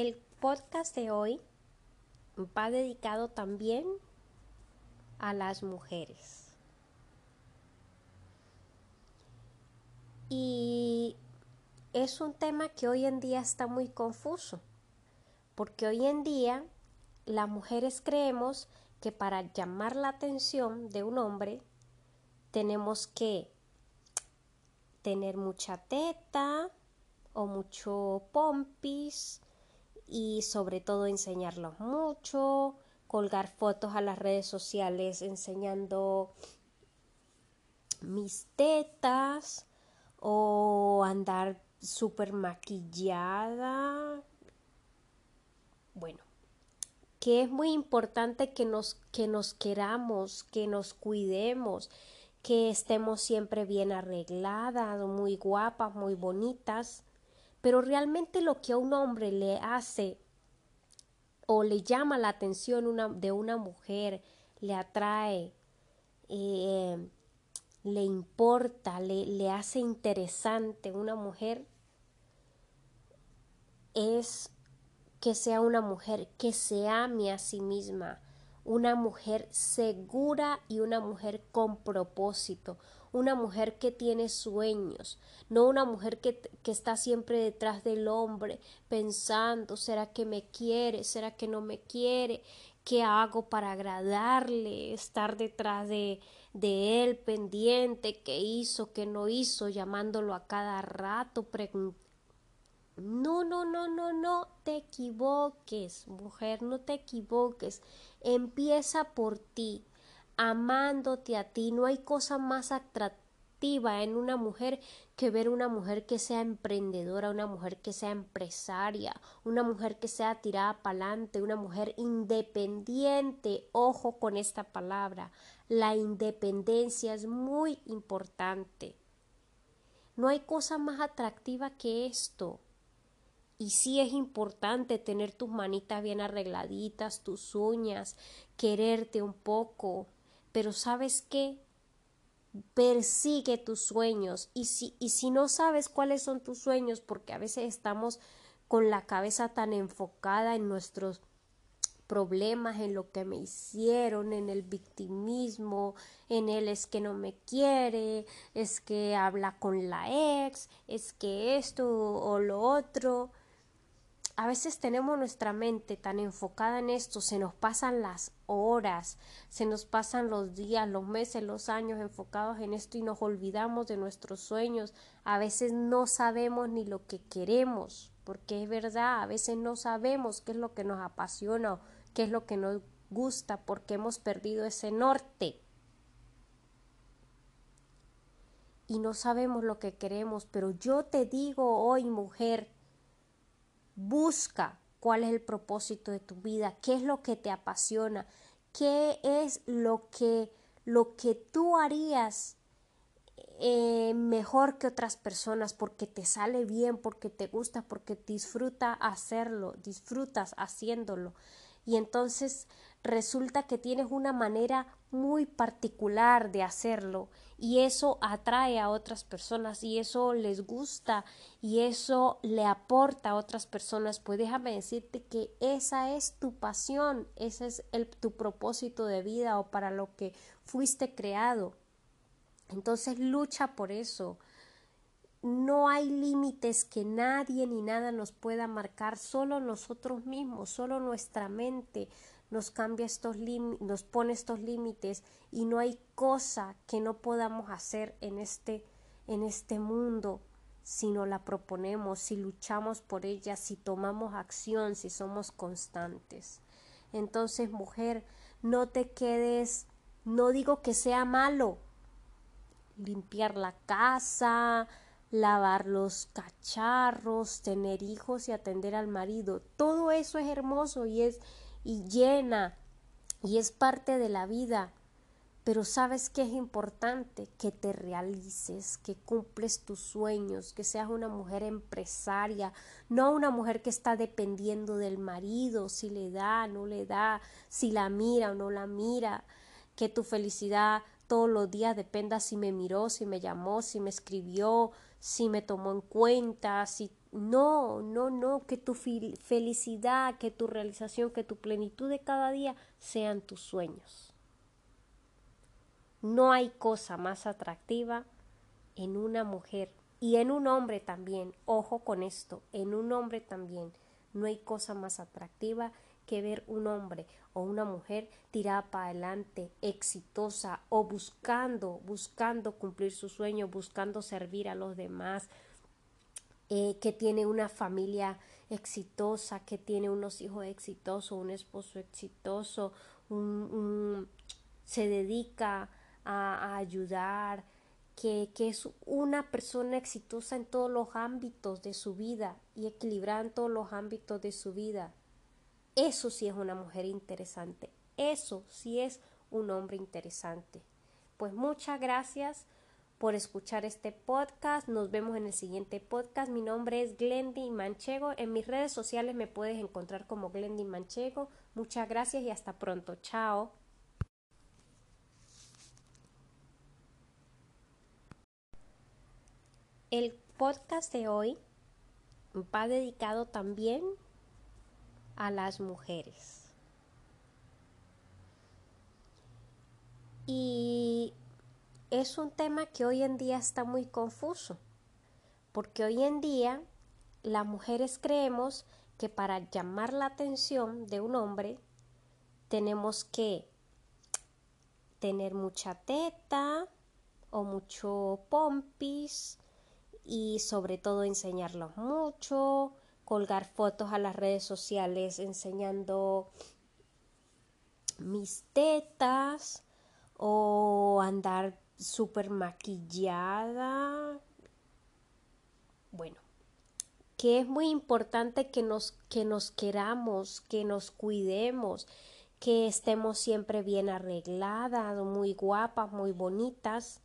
El podcast de hoy va dedicado también a las mujeres. Y es un tema que hoy en día está muy confuso, porque hoy en día las mujeres creemos que para llamar la atención de un hombre tenemos que tener mucha teta o mucho pompis y sobre todo enseñarlos mucho, colgar fotos a las redes sociales enseñando mis tetas o andar súper maquillada. Bueno, que es muy importante que nos, que nos queramos, que nos cuidemos, que estemos siempre bien arregladas, muy guapas, muy bonitas, pero realmente lo que a un hombre le hace o le llama la atención de una mujer, le atrae, eh, le importa, le, le hace interesante una mujer, es que sea una mujer que se ame a sí misma, una mujer segura y una mujer con propósito, una mujer que tiene sueños, no una mujer que, que, está siempre detrás del hombre pensando, ¿será que me quiere? ¿Será que no me quiere? ¿Qué hago para agradarle? Estar detrás de, de él pendiente, qué hizo, qué no hizo, llamándolo a cada rato, preguntando no, no, no, no, no te equivoques, mujer, no te equivoques. Empieza por ti, amándote a ti. No hay cosa más atractiva en una mujer que ver una mujer que sea emprendedora, una mujer que sea empresaria, una mujer que sea tirada para adelante, una mujer independiente. Ojo con esta palabra. La independencia es muy importante. No hay cosa más atractiva que esto. Y sí es importante tener tus manitas bien arregladitas, tus uñas, quererte un poco. Pero sabes qué? Persigue tus sueños. Y si, y si no sabes cuáles son tus sueños, porque a veces estamos con la cabeza tan enfocada en nuestros problemas, en lo que me hicieron, en el victimismo, en el es que no me quiere, es que habla con la ex, es que esto o lo otro a veces tenemos nuestra mente tan enfocada en esto, se nos pasan las horas, se nos pasan los días, los meses, los años enfocados en esto y nos olvidamos de nuestros sueños. A veces no sabemos ni lo que queremos, porque es verdad, a veces no sabemos qué es lo que nos apasiona qué es lo que nos gusta, porque hemos perdido ese norte. Y no sabemos lo que queremos, pero yo te digo hoy, mujer, Busca cuál es el propósito de tu vida, qué es lo que te apasiona, qué es lo que, lo que tú harías eh, mejor que otras personas porque te sale bien, porque te gusta, porque disfruta hacerlo, disfrutas haciéndolo. Y entonces resulta que tienes una manera muy particular de hacerlo y eso atrae a otras personas y eso les gusta y eso le aporta a otras personas. Pues déjame decirte que esa es tu pasión ese es el, tu propósito de vida o para lo que fuiste creado. Entonces lucha por eso no hay límites que nadie ni nada nos pueda marcar, solo nosotros mismos, solo nuestra mente, nos cambia estos nos pone estos límites y no hay cosa que no podamos hacer en este en este mundo si no la proponemos, si luchamos por ella, si tomamos acción, si somos constantes. Entonces, mujer, no te quedes, no digo que sea malo limpiar la casa, lavar los cacharros, tener hijos y atender al marido. Todo eso es hermoso y es y llena y es parte de la vida. Pero sabes que es importante que te realices, que cumples tus sueños, que seas una mujer empresaria, no una mujer que está dependiendo del marido, si le da, no le da, si la mira o no la mira, que tu felicidad todos los días dependa si me miró, si me llamó, si me escribió, si me tomó en cuenta, si No, no, no, que tu felicidad, que tu realización, que tu plenitud de cada día sean tus sueños. No hay cosa más atractiva en una mujer y en un hombre también. Ojo con esto, en un hombre también. No hay cosa más atractiva que ver un hombre o una mujer tirada para adelante, exitosa o buscando, buscando cumplir su sueño, buscando servir a los demás, eh, que tiene una familia exitosa, que tiene unos hijos exitosos, un esposo exitoso, se dedica a, ayudar, que, que, es una persona exitosa en todos los ámbitos de su vida y equilibrada en todos los ámbitos de su vida. Eso sí es una mujer interesante. Eso sí es un hombre interesante. Pues muchas gracias por escuchar este podcast. Nos vemos en el siguiente podcast. Mi nombre es Glendy Manchego. En mis redes sociales me puedes encontrar como Glendy Manchego. Muchas gracias y hasta pronto. Chao. El podcast de hoy va dedicado también a las mujeres. Y es un tema que hoy en día está muy confuso, porque hoy en día las mujeres creemos que para llamar la atención de un hombre tenemos que tener mucha teta o mucho pompis y sobre todo enseñarlos mucho, colgar fotos a las redes sociales enseñando mis tetas o andar súper maquillada. Bueno, que es muy importante que nos, que nos queramos, que nos cuidemos, que estemos siempre bien arregladas, muy guapas, muy bonitas.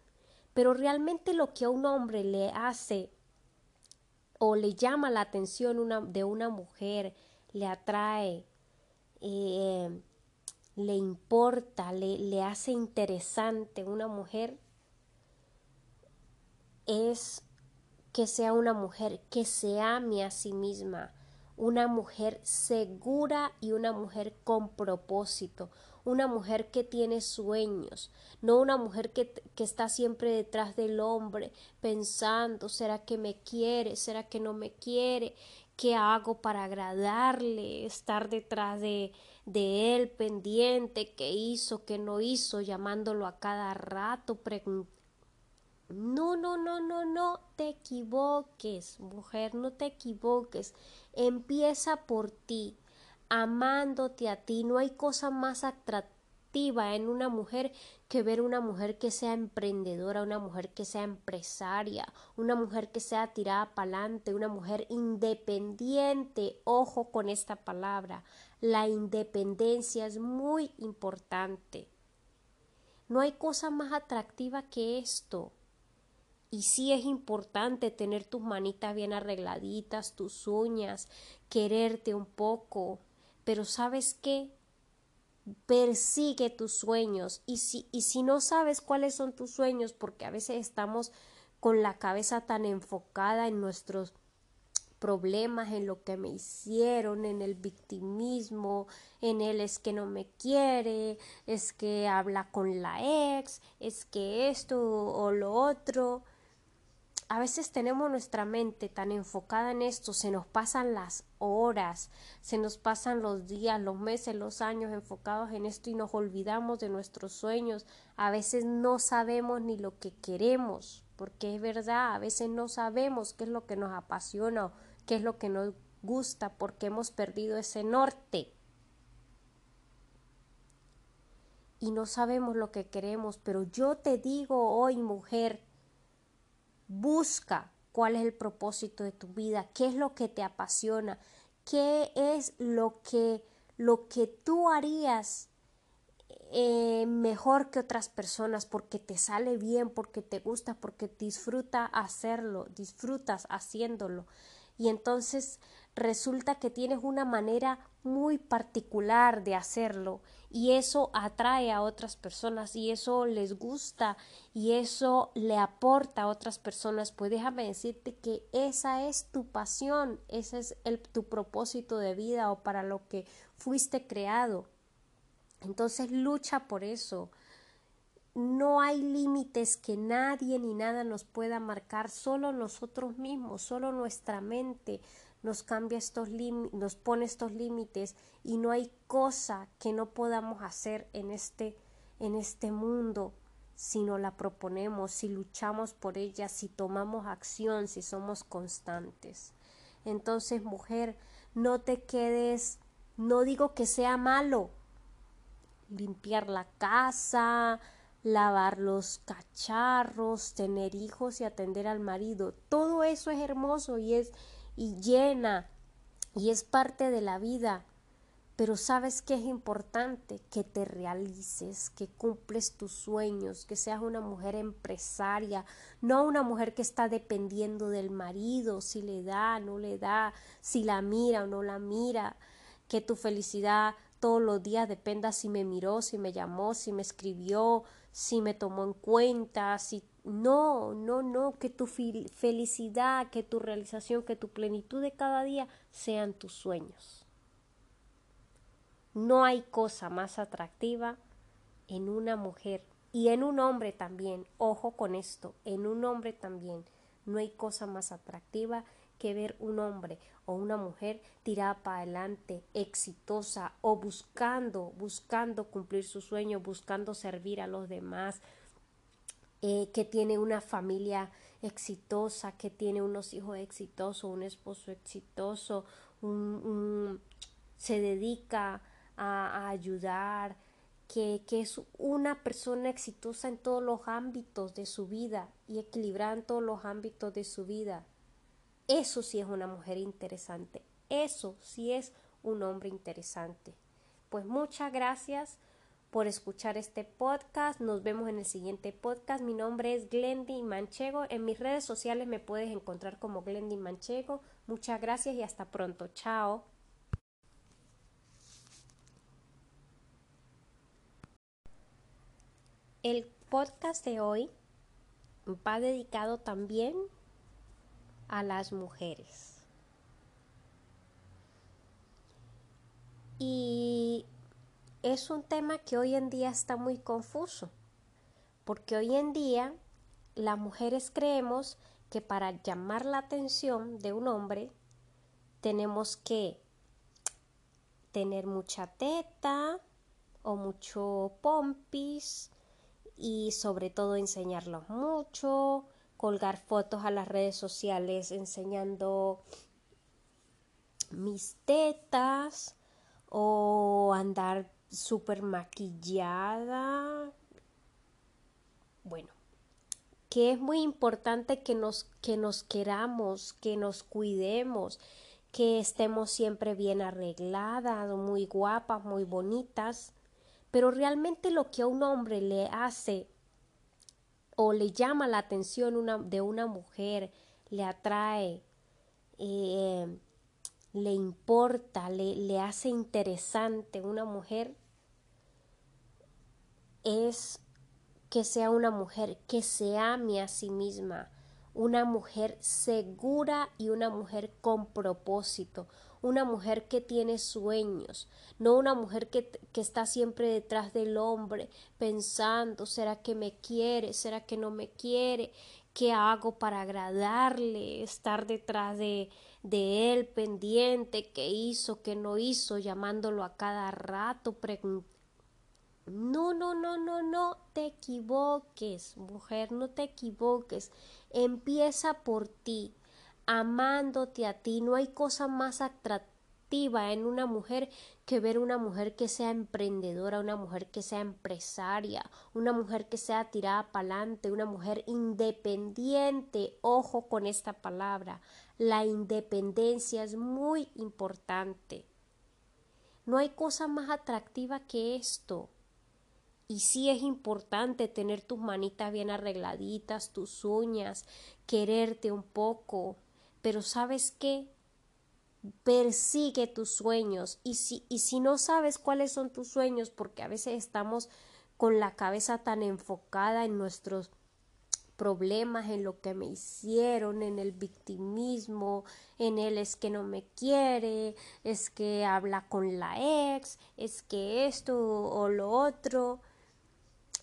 Pero realmente lo que a un hombre le hace o le llama la atención una, de una mujer, le atrae, eh, le importa, le, le hace interesante una mujer, es que sea una mujer que se ame a sí misma, una mujer segura y una mujer con propósito, una mujer que tiene sueños, no una mujer que, que, está siempre detrás del hombre pensando, ¿será que me quiere? ¿Será que no me quiere? ¿Qué hago para agradarle? Estar detrás de, de él pendiente, qué hizo, qué no hizo, llamándolo a cada rato, no, no, no, no, no te equivoques, mujer, no te equivoques. Empieza por ti amándote a ti. No hay cosa más atractiva en una mujer que ver una mujer que sea emprendedora, una mujer que sea empresaria, una mujer que sea tirada para adelante, una mujer independiente. Ojo con esta palabra. La independencia es muy importante. No hay cosa más atractiva que esto. Y sí es importante tener tus manitas bien arregladitas, tus uñas, quererte un poco, pero ¿sabes qué? Persigue tus sueños y si, y si no sabes cuáles son tus sueños, porque a veces estamos con la cabeza tan enfocada en nuestros problemas, en lo que me hicieron, en el victimismo, en él es que no me quiere, es que habla con la ex, es que esto o lo otro a veces tenemos nuestra mente tan enfocada en esto, se nos pasan las horas, se nos pasan los días, los meses, los años enfocados en esto y nos olvidamos de nuestros sueños. A veces no sabemos ni lo que queremos, porque es verdad, a veces no sabemos qué es lo que nos apasiona qué es lo que nos gusta, porque hemos perdido ese norte. Y no sabemos lo que queremos, pero yo te digo hoy, mujer, Busca cuál es el propósito de tu vida, qué es lo que te apasiona, qué es lo que, lo que tú harías eh, mejor que otras personas porque te sale bien, porque te gusta, porque disfruta hacerlo, disfrutas haciéndolo. Y entonces resulta que tienes una manera muy particular de hacerlo y eso atrae a otras personas y eso les gusta y eso le aporta a otras personas, pues déjame decirte que esa es tu pasión, ese es tu propósito de vida o para lo que fuiste creado. Entonces lucha por eso. No hay límites que nadie ni nada nos pueda marcar, solo nosotros mismos, solo nuestra mente, nos cambia estos nos pone estos límites y no hay cosa que no podamos hacer en este en este mundo si no la proponemos, si luchamos por ella, si tomamos acción, si somos constantes. Entonces, mujer, no te quedes, no digo que sea malo limpiar la casa, lavar los cacharros, tener hijos y atender al marido. Todo eso es hermoso y es y llena y es parte de la vida. Pero sabes que es importante que te realices, que cumples tus sueños, que seas una mujer empresaria, no una mujer que está dependiendo del marido, si le da, no le da, si la mira o no la mira, que tu felicidad todos los días dependa si me miró, si me llamó, si me escribió, si me tomó en cuenta, si no, no, no, que tu felicidad, que tu realización, que tu plenitud de cada día sean tus sueños. No hay cosa más atractiva en una mujer y en un hombre también, ojo con esto, en un hombre también, no hay cosa más atractiva que ver un hombre o una mujer tirada para adelante, exitosa o buscando, buscando cumplir su sueño, buscando servir a los demás, eh, que tiene una familia exitosa, que tiene unos hijos exitosos, un esposo exitoso, se dedica a, ayudar, que, que, es una persona exitosa en todos los ámbitos de su vida y equilibrada en todos los ámbitos de su vida. Eso sí es una mujer interesante, eso sí es un hombre interesante. Pues muchas gracias por escuchar este podcast. Nos vemos en el siguiente podcast. Mi nombre es Glendy Manchego. En mis redes sociales me puedes encontrar como Glendy Manchego. Muchas gracias y hasta pronto. Chao. El podcast de hoy va dedicado también a las mujeres. Y es un tema que hoy en día está muy confuso, porque hoy en día las mujeres creemos que para llamar la atención de un hombre tenemos que tener mucha teta o mucho pompis y sobre todo enseñarlos mucho, colgar fotos a las redes sociales enseñando mis tetas o andar súper maquillada. Bueno, que es muy importante que nos, que nos queramos, que nos cuidemos, que estemos siempre bien arregladas, muy guapas, muy bonitas. Pero realmente lo que a un hombre le hace o le llama la atención una, de una mujer, le atrae, eh, le importa, le, le hace interesante una mujer, es que sea una mujer que se ame a sí misma, una mujer segura y una mujer con propósito, una mujer que tiene sueños, no una mujer que, que, está siempre detrás del hombre pensando, ¿será que me quiere? ¿Será que no me quiere? ¿Qué hago para agradarle? Estar detrás de, de él pendiente, qué hizo, qué no hizo, llamándolo a cada rato, preguntando no, no, no, no, no te equivoques, mujer, no te equivoques. Empieza por ti, amándote a ti. No hay cosa más atractiva en una mujer que ver una mujer que sea emprendedora, una mujer que sea empresaria, una mujer que sea tirada para adelante, una mujer independiente. Ojo con esta palabra. La independencia es muy importante. No hay cosa más atractiva que esto. Y sí es importante tener tus manitas bien arregladitas, tus uñas, quererte un poco. Pero ¿sabes qué? persigue tus sueños y si, y si no sabes cuáles son tus sueños, porque a veces estamos con la cabeza tan enfocada en nuestros problemas, en lo que me hicieron, en el victimismo, en el es que no me quiere, es que habla con la ex, es que esto o lo otro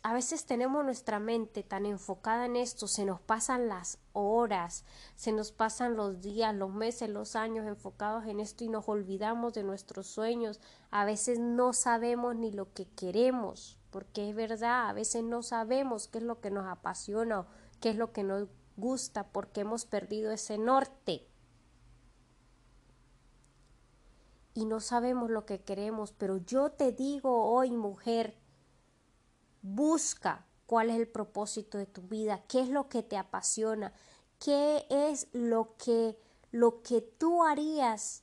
a veces tenemos nuestra mente tan enfocada en esto, se nos pasan las horas, se nos pasan los días, los meses, los años enfocados en esto y nos olvidamos de nuestros sueños. A veces no sabemos ni lo que queremos, porque es verdad, a veces no sabemos qué es lo que nos apasiona o qué es lo que nos gusta, porque hemos perdido ese norte. Y no sabemos lo que queremos, pero yo te digo hoy, mujer, Busca cuál es el propósito de tu vida, qué es lo que te apasiona, qué es lo que, lo que tú harías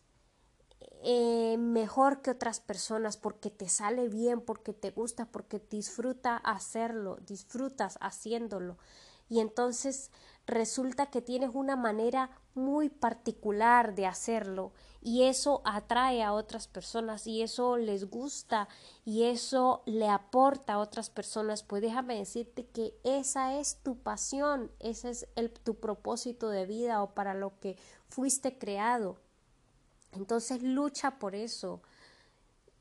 eh, mejor que otras personas porque te sale bien, porque te gusta, porque disfruta hacerlo, disfrutas haciéndolo. Y entonces resulta que tienes una manera muy particular de hacerlo y eso atrae a otras personas y eso les gusta y eso le aporta a otras personas, pues déjame decirte que esa es tu pasión, ese es el, tu propósito de vida o para lo que fuiste creado. Entonces lucha por eso.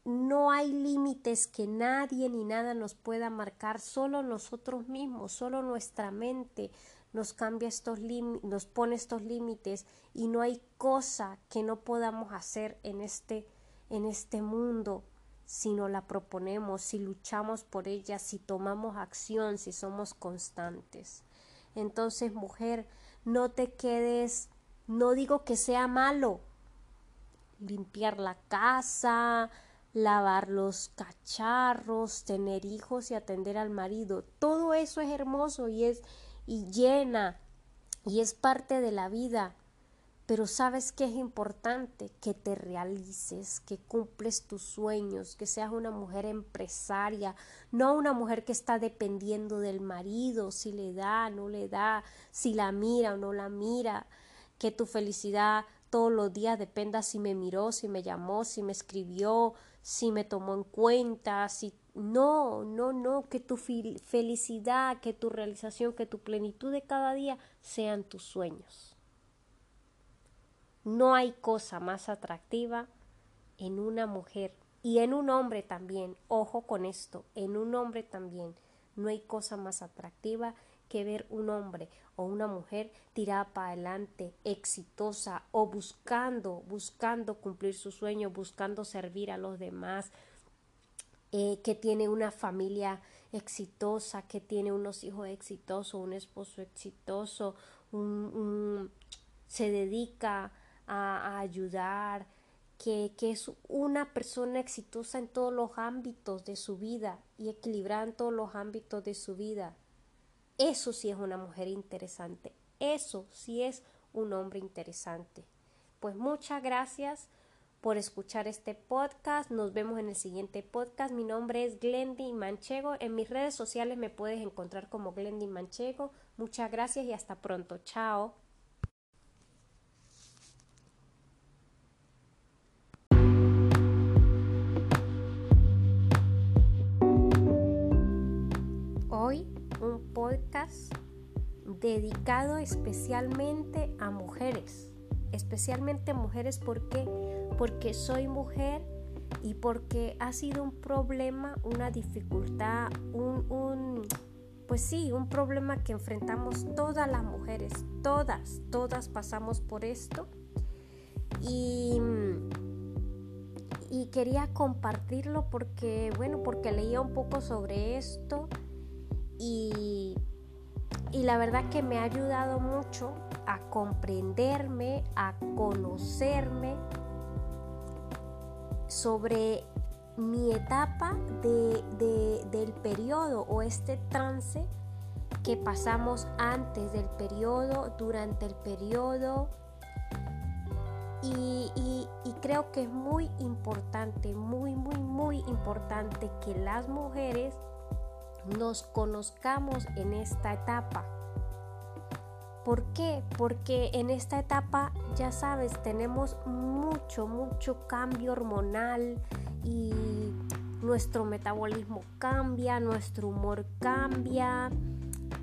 No hay límites que nadie ni nada nos pueda marcar, solo nosotros mismos, solo nuestra mente, nos cambia estos nos pone estos límites y no hay cosa que no podamos hacer en este en este mundo si no la proponemos, si luchamos por ella, si tomamos acción, si somos constantes. Entonces, mujer, no te quedes, no digo que sea malo limpiar la casa, lavar los cacharros, tener hijos y atender al marido. Todo eso es hermoso y es y llena y es parte de la vida. Pero sabes que es importante que te realices, que cumples tus sueños, que seas una mujer empresaria, no una mujer que está dependiendo del marido, si le da, no le da, si la mira o no la mira, que tu felicidad todos los días dependa si me miró, si me llamó, si me escribió, si me tomó en cuenta, si no, no, no, que tu felicidad, que tu realización, que tu plenitud de cada día sean tus sueños. No hay cosa más atractiva en una mujer y en un hombre también, ojo con esto, en un hombre también, no hay cosa más atractiva que ver un hombre o una mujer tirada para adelante, exitosa o buscando, buscando cumplir su sueño, buscando servir a los demás, eh, que tiene una familia exitosa, que tiene unos hijos exitosos, un esposo exitoso, se dedica a, ayudar, que, que, es una persona exitosa en todos los ámbitos de su vida y equilibrada en todos los ámbitos de su vida. Eso sí es una mujer interesante. Eso sí es un hombre interesante. Pues muchas gracias por escuchar este podcast. Nos vemos en el siguiente podcast. Mi nombre es Glendy Manchego. En mis redes sociales me puedes encontrar como Glendy Manchego. Muchas gracias y hasta pronto. Chao. Un podcast dedicado especialmente a mujeres especialmente mujeres, ¿por qué? Porque soy mujer y porque ha sido un problema, una dificultad, un, pues sí, un problema que enfrentamos todas las mujeres, todas, todas pasamos por esto. Y, y quería compartirlo porque, bueno, porque leía un poco sobre esto y, y la verdad que me ha ayudado mucho a comprenderme, a conocerme sobre mi etapa del periodo o este trance que pasamos antes del periodo, durante el periodo. Y, y, creo que es muy importante, muy, muy, muy importante que las mujeres nos conozcamos en esta etapa ¿Por qué? Porque en esta etapa, ya sabes, tenemos mucho, mucho cambio hormonal y nuestro metabolismo cambia, nuestro humor cambia,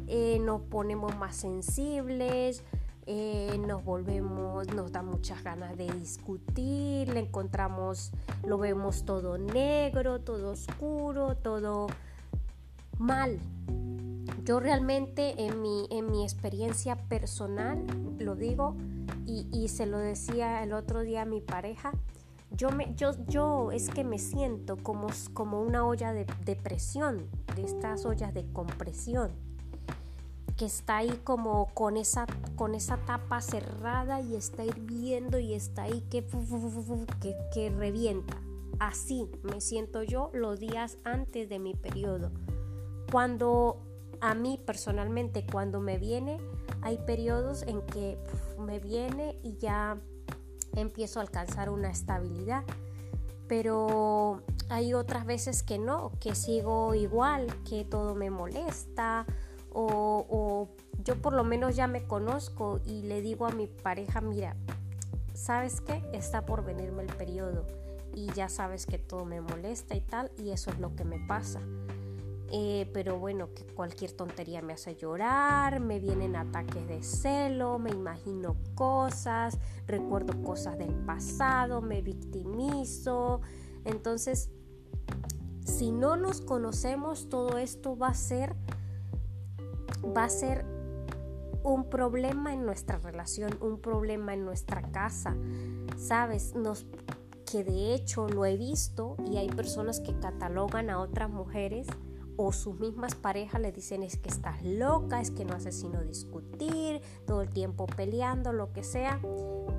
eh, nos ponemos más sensibles, eh, nos volvemos, nos da muchas ganas de discutir, le encontramos, lo vemos todo negro, todo oscuro, todo mal. Yo realmente en mi, en mi experiencia personal, lo digo y, y se lo decía el otro día a mi pareja, yo, me, yo, yo es que me siento como, como una olla de, de presión, de estas ollas de compresión que está ahí como con esa, con esa tapa cerrada y está hirviendo y está ahí que, que, que revienta. Así me siento yo los días antes de mi periodo. Cuando a mí personalmente, cuando me viene, hay periodos en que me viene y ya empiezo a alcanzar una estabilidad. Pero hay otras veces que no, que sigo igual, que todo me molesta o, yo por lo menos ya me conozco y le digo a mi pareja, mira, ¿sabes qué? Está por venirme el periodo y ya sabes que todo me molesta y tal y eso es lo que me pasa. Eh, pero bueno, que cualquier tontería me hace llorar, me vienen ataques de celo, me imagino cosas, recuerdo cosas del pasado, me victimizo. Entonces, si no nos conocemos, todo esto va a ser va a ser un problema en nuestra relación, un problema en nuestra casa. ¿Sabes? Nos que de hecho lo he visto y hay personas que catalogan a otras mujeres o sus mismas parejas le dicen es que estás loca, es que no haces sino discutir, todo el tiempo peleando, lo que sea,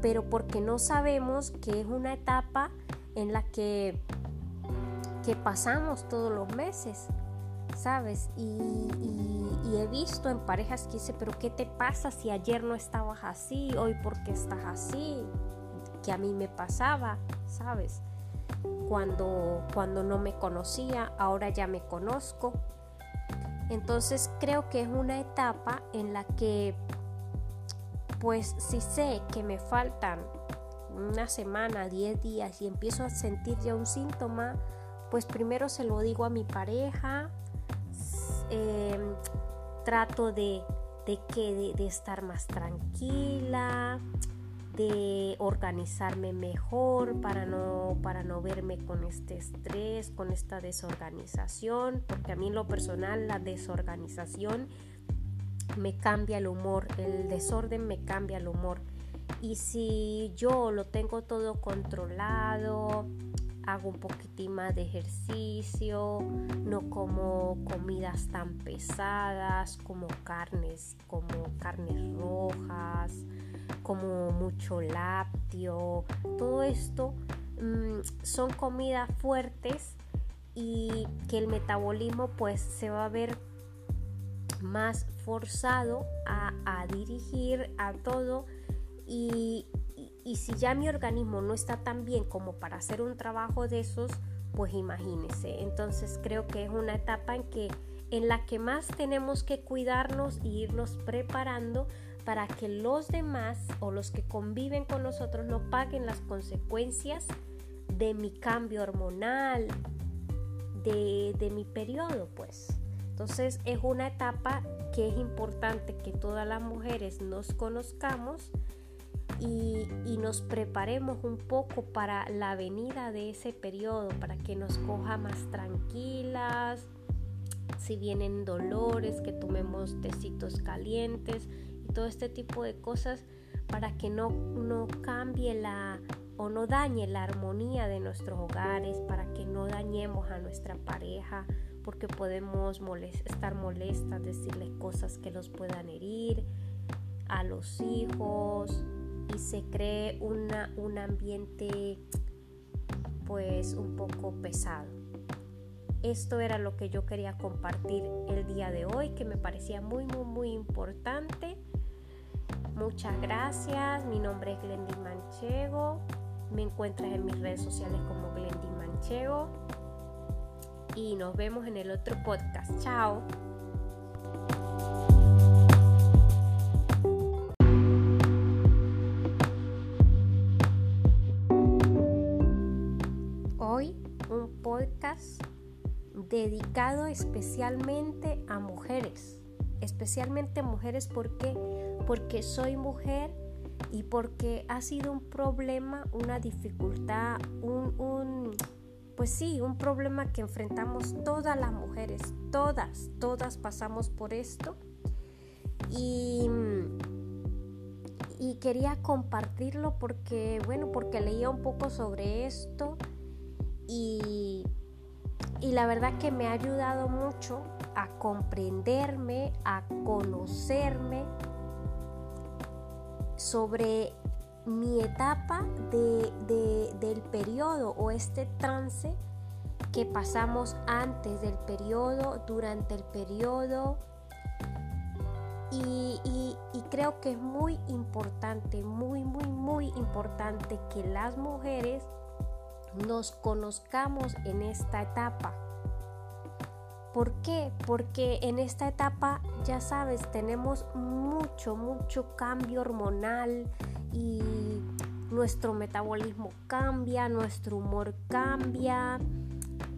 pero porque no sabemos que es una etapa en la que, que pasamos todos los meses. ¿sabes? Y, he visto en parejas que dice, pero ¿qué te pasa si ayer no estabas así? Hoy por qué estás así? Que a mí me pasaba, ¿sabes? Cuando, cuando no me conocía, ahora ya me conozco. Entonces creo que es una etapa en la que, pues si sé que me faltan una semana, 10 días y empiezo a sentir ya un síntoma, pues primero se lo digo a mi pareja, Em, trato de, de, que, de, estar más tranquila, de organizarme mejor para no, para no verme con este estrés, con esta desorganización, porque a mí en lo personal la desorganización me cambia el humor, el desorden me cambia el humor. Y si yo lo tengo todo controlado, hago un poquitín más de ejercicio, no como comidas tan pesadas como carnes, como carnes rojas, como mucho lácteo, todo esto mm, son comidas fuertes y que el metabolismo pues se va a ver más forzado a, dirigir a todo y, y si ya mi organismo no está tan bien como para hacer un trabajo de esos, pues imagínese. Entonces creo que es una etapa en que en la que más tenemos que cuidarnos e irnos preparando para que los demás o los que conviven con nosotros no paguen las consecuencias de mi cambio hormonal, de, mi periodo, pues. Entonces es una etapa que es importante que todas las mujeres nos conozcamos y, nos preparemos un poco para la venida de ese periodo, para que nos coja más tranquilas, si vienen dolores, que tomemos tecitos calientes y todo este tipo de cosas para que no, no cambie la o no dañe la armonía de nuestros hogares, para que no dañemos a nuestra pareja, porque podemos estar molestas, decirles cosas que los puedan herir, a los hijos, y se cree una, un ambiente pues un poco pesado. Esto era lo que yo quería compartir el día de hoy, que me parecía muy, muy, muy importante. Muchas gracias, mi nombre es Glendy Manchego, me encuentras en mis redes sociales como Glendy Manchego y nos vemos en el otro podcast. Chao. Hoy un podcast dedicado especialmente a mujeres, especialmente mujeres porque porque soy mujer y porque ha sido un problema, una dificultad, un, pues sí, un problema que enfrentamos todas las mujeres, todas, todas pasamos por esto. Y, y quería compartirlo porque, bueno, porque leía un poco sobre esto y, y la verdad que me ha ayudado mucho a comprenderme, a conocerme sobre mi etapa del periodo o este trance que pasamos antes del periodo, durante el periodo. Y, y, creo que es muy importante, muy, muy, muy importante que las mujeres nos conozcamos en esta etapa. ¿Por qué? Porque en esta etapa, ya sabes, tenemos mucho, mucho cambio hormonal y nuestro metabolismo cambia, nuestro humor cambia,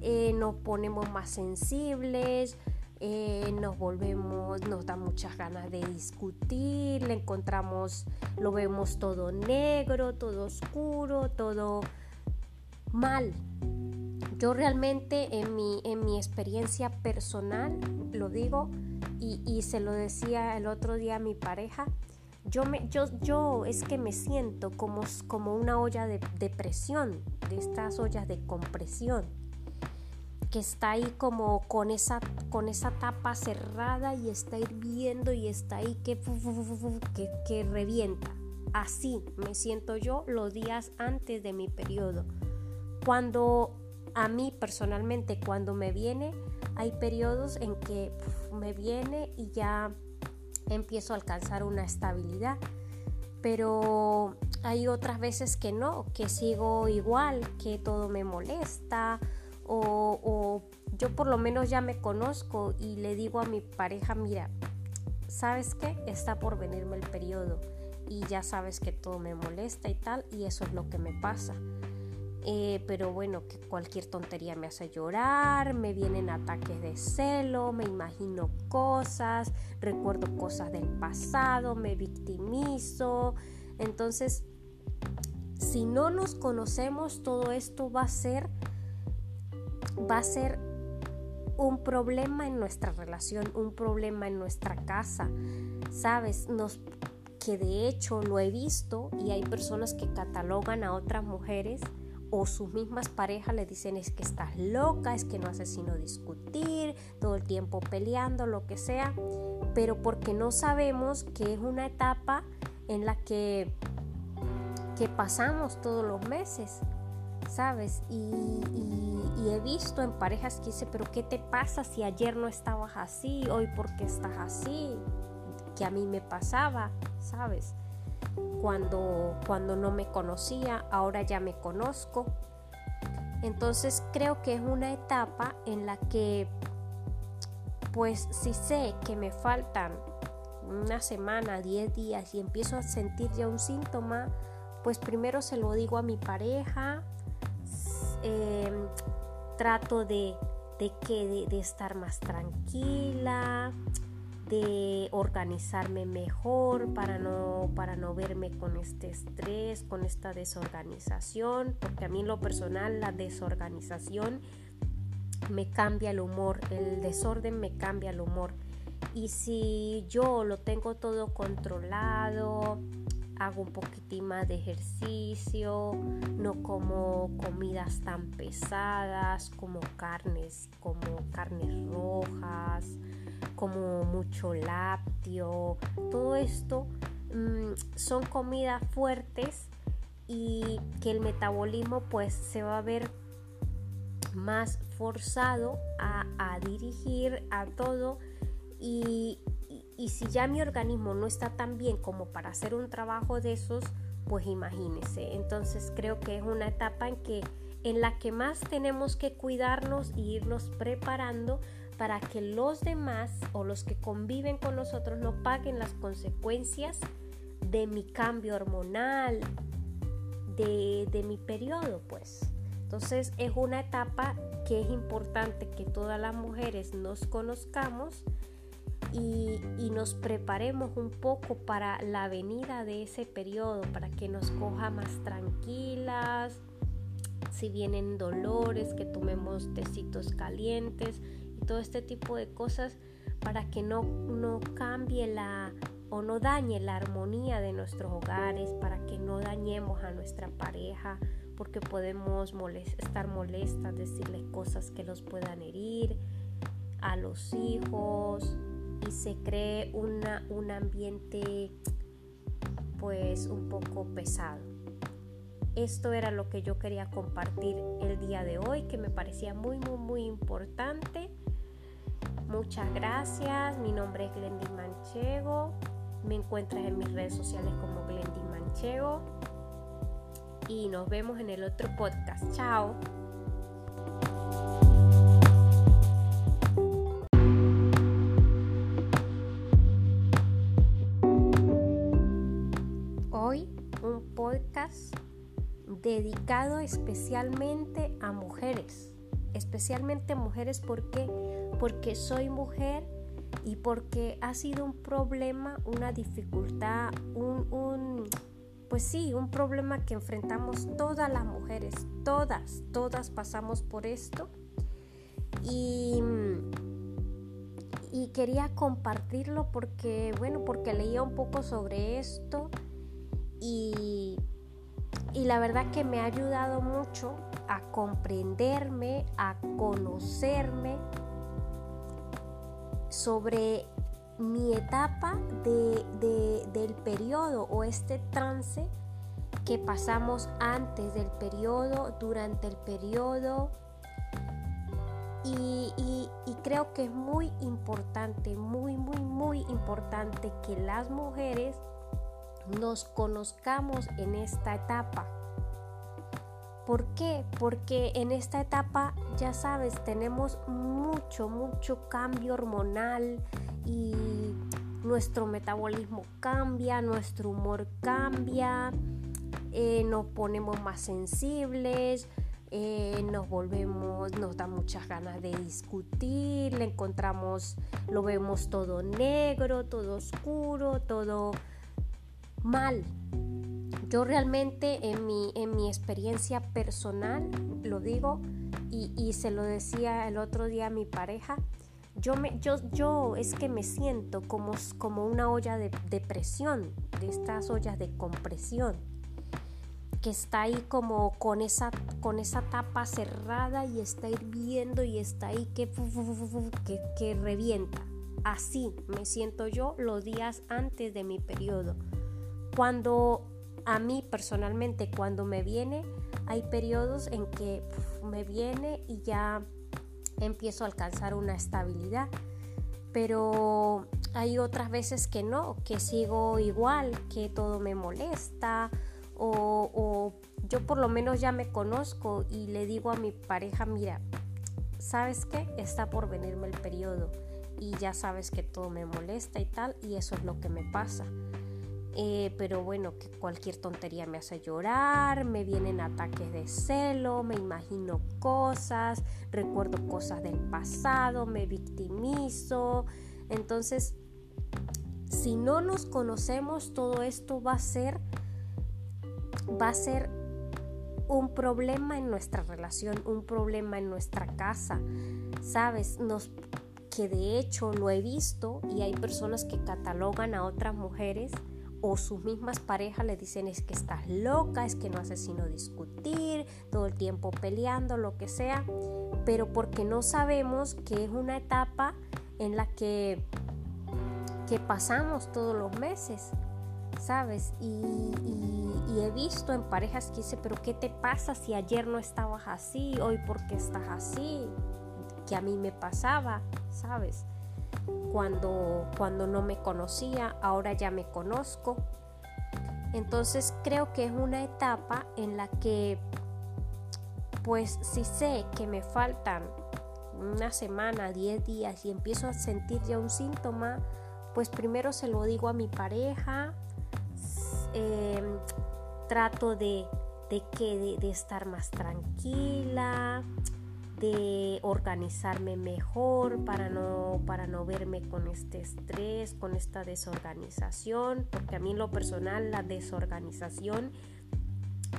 eh, nos ponemos más sensibles, eh, nos volvemos, nos da muchas ganas de discutir, le encontramos, lo vemos todo negro, todo oscuro, todo mal. Yo realmente en mi, en mi experiencia personal, lo digo y, y se lo decía el otro día a mi pareja, yo, me, yo, yo es que me siento como, como una olla de, de presión, de estas ollas de compresión, que está ahí como con esa, con esa tapa cerrada y está hirviendo y está ahí que, que, que revienta. Así me siento yo los días antes de mi periodo. Cuando a mí personalmente, cuando me viene, hay periodos en que me viene y ya empiezo a alcanzar una estabilidad. Pero hay otras veces que no, que sigo igual, que todo me molesta o, yo por lo menos ya me conozco y le digo a mi pareja, mira, ¿sabes qué? Está por venirme el periodo y ya sabes que todo me molesta y tal y eso es lo que me pasa. Eh, pero bueno, que cualquier tontería me hace llorar, me vienen ataques de celo, me imagino cosas, recuerdo cosas del pasado, me victimizo. Entonces, si no nos conocemos, todo esto va a ser, va a ser un problema en nuestra relación, un problema en nuestra casa. Sabes, que de hecho lo he visto y hay personas que catalogan a otras mujeres o sus mismas parejas le dicen es que estás loca, es que no haces sino discutir, todo el tiempo peleando, lo que sea, pero porque no sabemos que es una etapa en la que, que pasamos todos los meses, ¿sabes? Y, he visto en parejas que dice, pero ¿qué te pasa si ayer no estabas así, hoy porque estás así? Que a mí me pasaba, ¿sabes? Cuando, cuando no me conocía, ahora ya me conozco. Entonces creo que es una etapa en la que, pues si sé que me faltan una semana, 10 días y empiezo a sentir ya un síntoma, pues primero se lo digo a mi pareja, em, trato de, de, que, de estar más tranquila, de organizarme mejor para no, para no verme con este estrés, con esta desorganización, porque a mí en lo personal la desorganización me cambia el humor, el desorden me cambia el humor. Y si yo lo tengo todo controlado, hago un poquitín más de ejercicio, no como comidas tan pesadas como carnes, como carnes rojas, como mucho lácteo, todo esto mm, son comidas fuertes y que el metabolismo pues se va a ver más forzado a, dirigir a todo y, y, si ya mi organismo no está tan bien como para hacer un trabajo de esos, pues imagínese. Entonces creo que es una etapa en que en la que más tenemos que cuidarnos e irnos preparando para que los demás o los que conviven con nosotros no paguen las consecuencias de mi cambio hormonal, de, mi periodo, pues. Entonces es una etapa que es importante que todas las mujeres nos conozcamos y, nos preparemos un poco para la venida de ese periodo, para que nos coja más tranquilas, si vienen dolores, que tomemos tecitos calientes y todo este tipo de cosas para que no, no cambie la o no dañe la armonía de nuestros hogares, para que no dañemos a nuestra pareja, porque podemos estar molestas, decirles cosas que los puedan herir, a los hijos, y se cree una, un ambiente pues un poco pesado. Esto era lo que yo quería compartir el día de hoy, que me parecía muy, muy, muy importante. Muchas gracias. Mi nombre es Glendy Manchego. Me encuentras en mis redes sociales como Glendy Manchego. Y nos vemos en el otro podcast. Chao. Hoy un podcast dedicado especialmente a mujeres. Especialmente mujeres porque porque soy mujer y porque ha sido un problema, una dificultad, un, pues sí, un problema que enfrentamos todas las mujeres, todas, todas pasamos por esto. Y, y quería compartirlo porque, bueno, porque leía un poco sobre esto y, y la verdad que me ha ayudado mucho a comprenderme, a conocerme, sobre mi etapa del periodo o este trance que pasamos antes del periodo, durante el periodo. Y, y, creo que es muy importante, muy, muy, muy importante que las mujeres nos conozcamos en esta etapa. ¿Por qué? Porque en esta etapa, ya sabes, tenemos mucho, mucho cambio hormonal y nuestro metabolismo cambia, nuestro humor cambia, eh, nos ponemos más sensibles, eh, nos volvemos, nos da muchas ganas de discutir, le encontramos, lo vemos todo negro, todo oscuro, todo mal. Yo realmente en mi, en mi experiencia personal, lo digo y, se lo decía el otro día a mi pareja, yo, me, yo, yo es que me siento como, como una olla de, de presión, de estas ollas de compresión, que está ahí como con esa, con esa tapa cerrada y está hirviendo y está ahí que, que, que revienta. Así me siento yo los días antes de mi periodo. Cuando a mí personalmente cuando me viene, hay periodos en que me viene y ya empiezo a alcanzar una estabilidad. Pero hay otras veces que no, que sigo igual, que todo me molesta o, yo por lo menos ya me conozco y le digo a mi pareja, mira, ¿sabes qué? Está por venirme el periodo y ya sabes que todo me molesta y tal y eso es lo que me pasa. Eh, pero bueno, que cualquier tontería me hace llorar, me vienen ataques de celo, me imagino cosas, recuerdo cosas del pasado, me victimizo. Entonces, si no nos conocemos, todo esto va a ser, va a ser un problema en nuestra relación, un problema en nuestra casa, ¿sabes? Nos que de hecho lo he visto y hay personas que catalogan a otras mujeres o sus mismas parejas le dicen es que estás loca, es que no haces sino discutir, todo el tiempo peleando, lo que sea, pero porque no sabemos que es una etapa en la que, que pasamos todos los meses, ¿sabes? Y, he visto en parejas que dice, pero ¿qué te pasa si ayer no estabas así, hoy porque estás así? Que a mí me pasaba, ¿sabes? Cuando, cuando no me conocía, ahora ya me conozco. Entonces creo que es una etapa en la que, pues si sé que me faltan una semana, 10 días y empiezo a sentir ya un síntoma, pues primero se lo digo a mi pareja, em, trato de, de que de, estar más tranquila, de organizarme mejor para no, para no verme con este estrés, con esta desorganización, porque a mí en lo personal la desorganización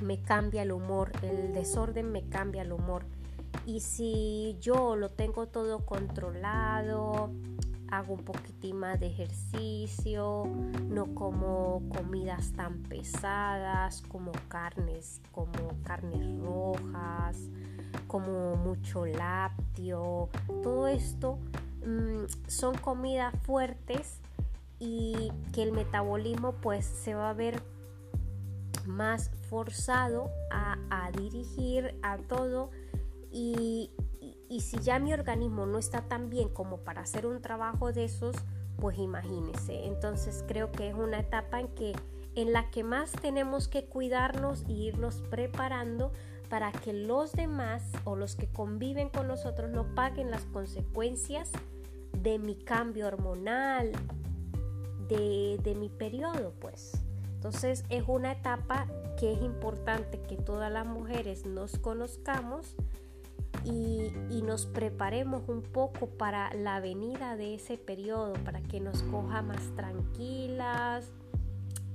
me cambia el humor, el desorden me cambia el humor. Y si yo lo tengo todo controlado, hago un poquitín más de ejercicio, no como comidas tan pesadas como carnes, como carnes rojas, como mucho lácteo, todo esto mm, son comidas fuertes y que el metabolismo pues se va a ver más forzado a, a dirigir a todo y, y si ya mi organismo no está tan bien como para hacer un trabajo de esos, pues imagínese. Entonces creo que es una etapa en que en la que más tenemos que cuidarnos e irnos preparando para que los demás o los que conviven con nosotros no paguen las consecuencias de mi cambio hormonal, de, mi periodo, pues. Entonces es una etapa que es importante que todas las mujeres nos conozcamos y, nos preparemos un poco para la venida de ese periodo, para que nos coja más tranquilas,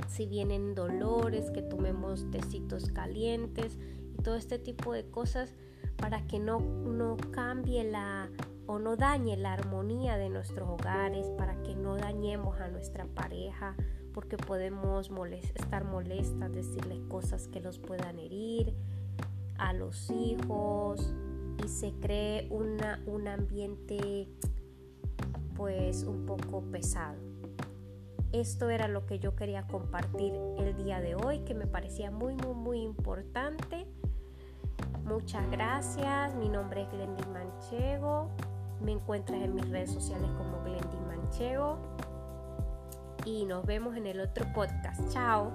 si vienen dolores, que tomemos tecitos calientes y todo este tipo de cosas para que no, no cambie la o no dañe la armonía de nuestros hogares, para que no dañemos a nuestra pareja, porque podemos estar molestas, decirles cosas que los puedan herir, a los hijos, y se cree una, un ambiente pues un poco pesado. Esto era lo que yo quería compartir el día de hoy, que me parecía muy, muy, muy importante. Muchas gracias. Mi nombre es Glendy Manchego. Me encuentras en mis redes sociales como Glendy Manchego. Y nos vemos en el otro podcast. Chao.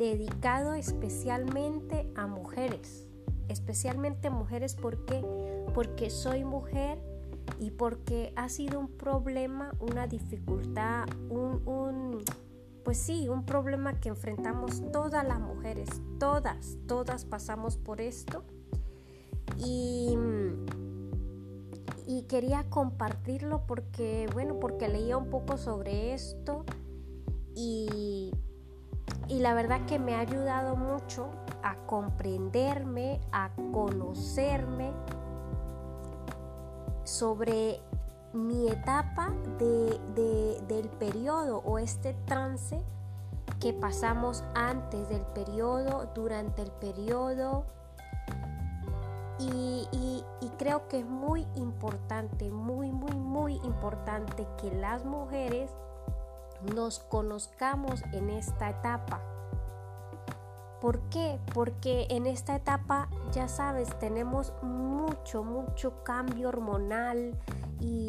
dedicado especialmente a mujeres, especialmente mujeres porque porque soy mujer y porque ha sido un problema, una dificultad, un, un pues sí, un problema que enfrentamos todas las mujeres, todas, todas pasamos por esto. Y, y quería compartirlo porque, bueno, porque leía un poco sobre esto y y la verdad que me ha ayudado mucho a comprenderme, a conocerme sobre mi etapa del periodo o este trance que pasamos antes del periodo, durante el periodo. Y, y, creo que es muy importante, muy, muy, muy importante que las mujeres nos conozcamos en esta etapa. ¿Por qué? Porque en esta etapa, ya sabes, tenemos mucho, mucho cambio hormonal y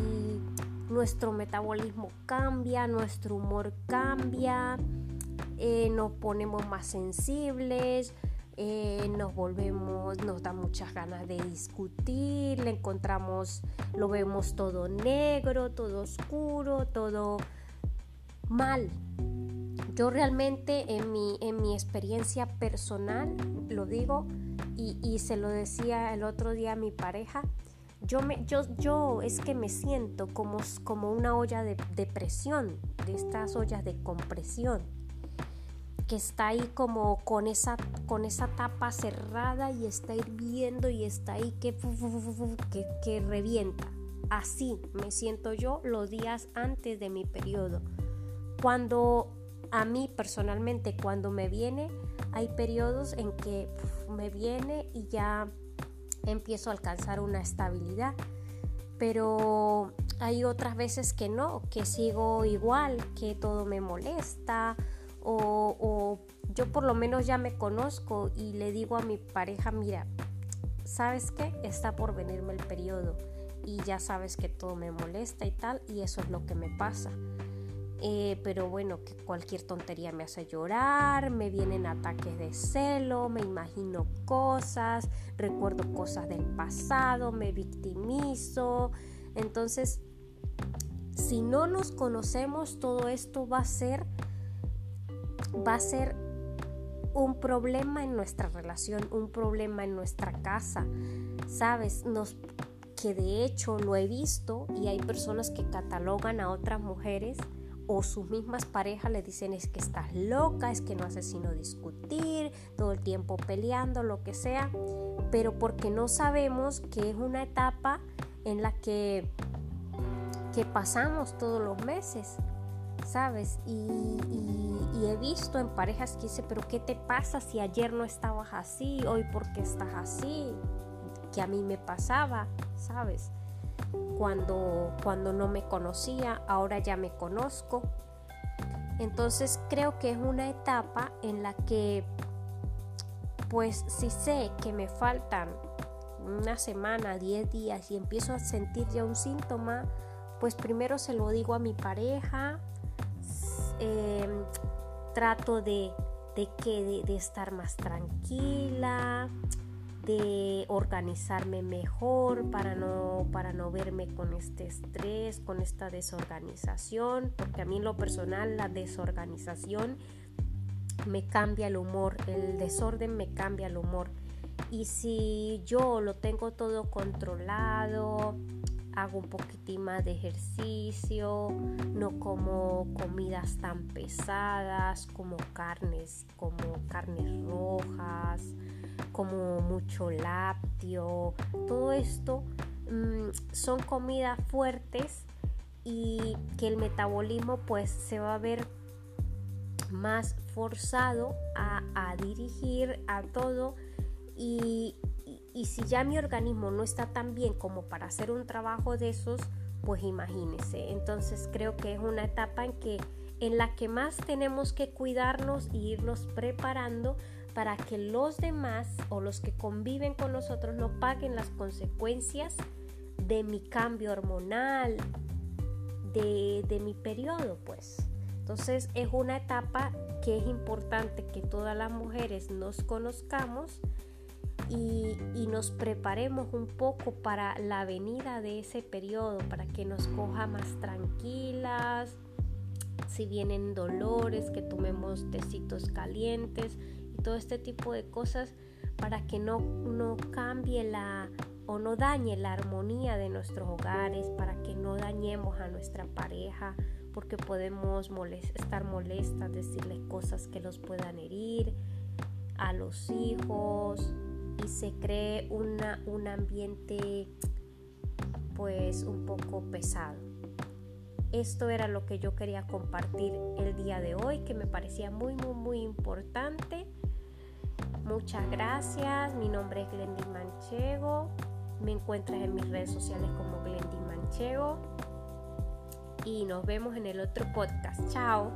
nuestro metabolismo cambia, nuestro humor cambia, eh, nos ponemos más sensibles, eh, nos volvemos, nos da muchas ganas de discutir, le encontramos, lo vemos todo negro, todo oscuro, todo mal. Yo realmente en mi, en mi experiencia personal, lo digo y, se lo decía el otro día a mi pareja, yo, me, yo, yo es que me siento como, como una olla de, de presión, de estas ollas de compresión, que está ahí como con esa, con esa tapa cerrada y está hirviendo y está ahí que, que, que revienta. Así me siento yo los días antes de mi periodo. Cuando a mí personalmente, cuando me viene, hay periodos en que me viene y ya empiezo a alcanzar una estabilidad. Pero hay otras veces que no, que sigo igual, que todo me molesta o, o yo por lo menos ya me conozco y le digo a mi pareja, mira, ¿sabes qué? Está por venirme el periodo y ya sabes que todo me molesta y tal y eso es lo que me pasa. Eh, pero bueno, que cualquier tontería me hace llorar, me vienen ataques de celo, me imagino cosas, recuerdo cosas del pasado, me victimizo. Entonces, si no nos conocemos, todo esto va a ser va a ser un problema en nuestra relación, un problema en nuestra casa. ¿Sabes? Nos que de hecho lo he visto y hay personas que catalogan a otras mujeres o sus mismas parejas le dicen es que estás loca, es que no haces sino discutir, todo el tiempo peleando, lo que sea, pero porque no sabemos que es una etapa en la que, que pasamos todos los meses, ¿sabes? Y, he visto en parejas que dice, pero ¿qué te pasa si ayer no estabas así, hoy porque estás así? Que a mí me pasaba, ¿sabes? Cuando, cuando no me conocía, ahora ya me conozco. Entonces creo que es una etapa en la que, pues si sé que me faltan una semana, 10 días y empiezo a sentir ya un síntoma, pues primero se lo digo a mi pareja, em, trato de, de, que, de estar más tranquila, de organizarme mejor para no, para no verme con este estrés, con esta desorganización, porque a mí en lo personal la desorganización me cambia el humor, el desorden me cambia el humor. Y si yo lo tengo todo controlado, hago un poquitín más de ejercicio, no como comidas tan pesadas como carnes, como carnes rojas, como mucho lácteo, todo esto mm, son comidas fuertes y que el metabolismo pues se va a ver más forzado a, a dirigir a todo y, y si ya mi organismo no está tan bien como para hacer un trabajo de esos, pues imagínese. Entonces creo que es una etapa en que en la que más tenemos que cuidarnos e irnos preparando para que los demás o los que conviven con nosotros no paguen las consecuencias de mi cambio hormonal, de, mi periodo, pues. Entonces es una etapa que es importante que todas las mujeres nos conozcamos y, nos preparemos un poco para la venida de ese periodo, para que nos coja más tranquilas, si vienen dolores, que tomemos tecitos calientes y todo este tipo de cosas para que no, no cambie la o no dañe la armonía de nuestros hogares, para que no dañemos a nuestra pareja, porque podemos estar molestas, decirles cosas que los puedan herir, a los hijos, y se cree una, un ambiente pues un poco pesado. Esto era lo que yo quería compartir el día de hoy, que me parecía muy, muy, muy importante. Muchas gracias, mi nombre es Glendy Manchego, me encuentras en mis redes sociales como Glendy Manchego y nos vemos en el otro podcast. Chao.